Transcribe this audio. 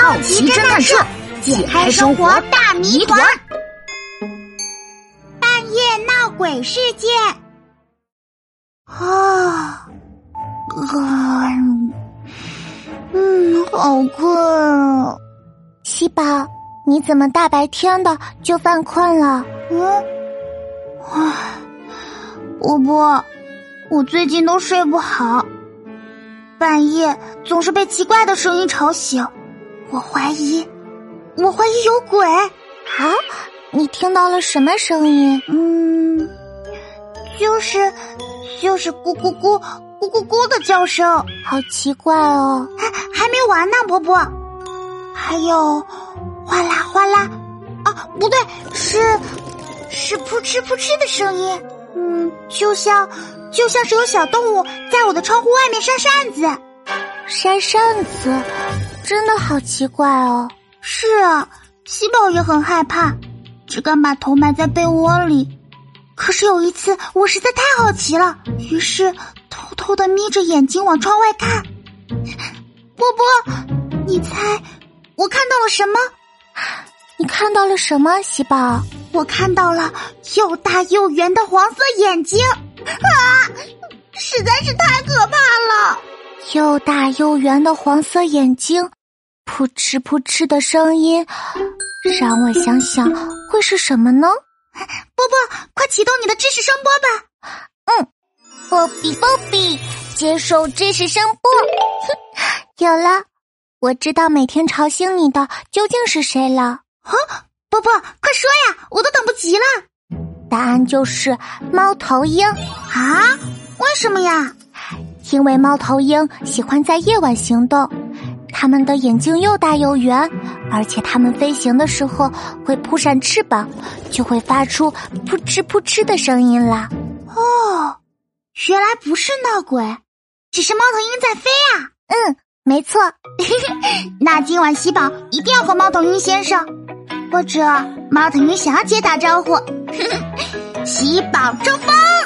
好奇侦探社解开生活大谜团，半夜闹鬼事件。啊，嗯，好困啊！喜宝，你怎么大白天的就犯困了？嗯，唉，波波，我最近都睡不好，半夜总是被奇怪的声音吵醒。我怀疑，我怀疑有鬼啊！你听到了什么声音？嗯，就是，就是咕咕咕咕咕咕的叫声，好奇怪哦！还还没完呢，伯伯，还有哗啦哗啦，啊，不对，是是扑哧扑哧的声音，嗯，就像就像是有小动物在我的窗户外面扇扇子，扇扇子。真的好奇怪哦！是啊，喜宝也很害怕，只敢把头埋在被窝里。可是有一次，我实在太好奇了，于是偷偷的眯着眼睛往窗外看。波波，你猜我看到了什么？你看到了什么，喜宝？我看到了又大又圆的黄色眼睛啊！实在是太可怕了！又大又圆的黄色眼睛。扑哧扑哧的声音，让我想想会是什么呢？波波，快启动你的知识声波吧！嗯，波比波比，接受知识声波。哼，有了，我知道每天吵醒你的究竟是谁了。啊，波波，快说呀，我都等不及了。答案就是猫头鹰啊？为什么呀？因为猫头鹰喜欢在夜晚行动。它们的眼睛又大又圆，而且它们飞行的时候会扑扇翅膀，就会发出扑哧扑哧的声音啦。哦，原来不是闹鬼，只是猫头鹰在飞啊！嗯，没错。那今晚喜宝一定要和猫头鹰先生，或者猫头鹰小姐打招呼。喜宝出发。